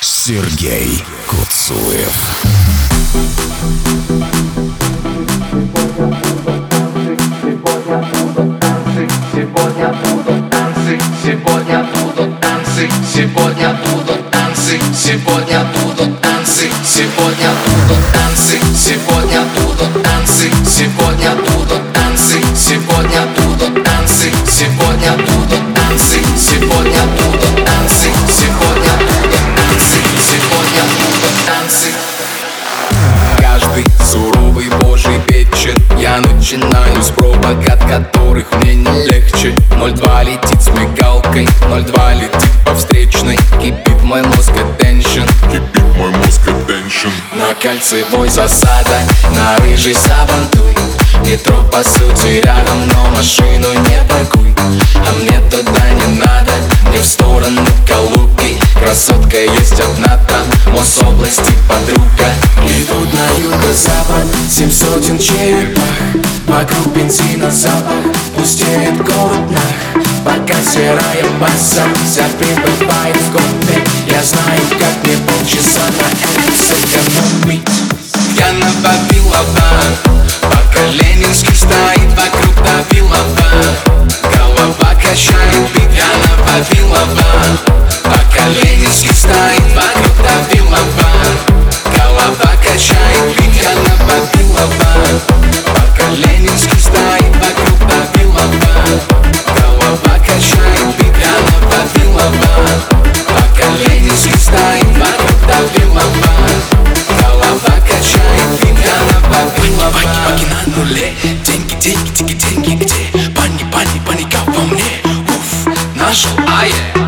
Сергей Куцуев. Сегодня будут танцы, сегодня будут танцы, сегодня будут танцы, сегодня будут танцы, сегодня будут танцы, сегодня будут танцы, сегодня будут танцы, сегодня будут танцы, сегодня будут танцы, сегодня будут танцы, сегодня будут танцы. Каждый суровый божий вечер. Я начинаю с пробок, от которых мне не легче. 02 летит с мигалкой 02 летит по встречной. Кипит мой мозг attention. Кипит мой мозг attention. На кольцевой засада, на рыжий сабантуй. Метро по сути рядом, но машину не паркуй. А мне туда не надо, не в сторону Красотка есть одна там, Мособласти подруга. Идут на юго-запад, семь сотен черепах. Вокруг бензина запах, пустеет город нах. Пока серая баса вся прибывает в кофе Я знаю, как мне полчаса на это сэкономить нуле. Деньги, деньги, деньги, деньги где? Пани, пани, паника во мне. Уф, нашел ае баки,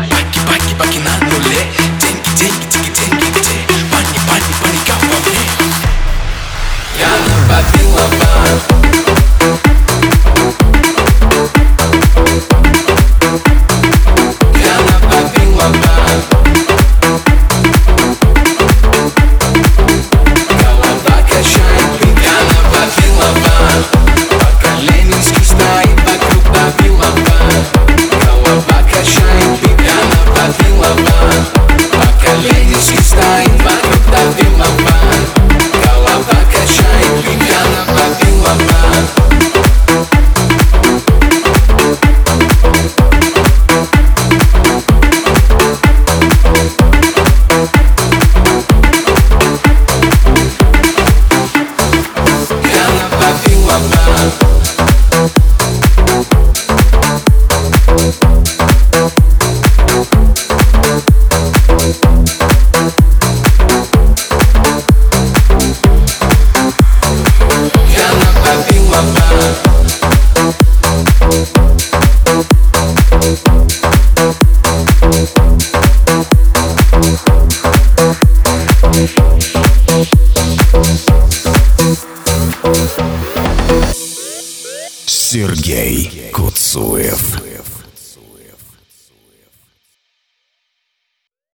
Сергей Куцуев.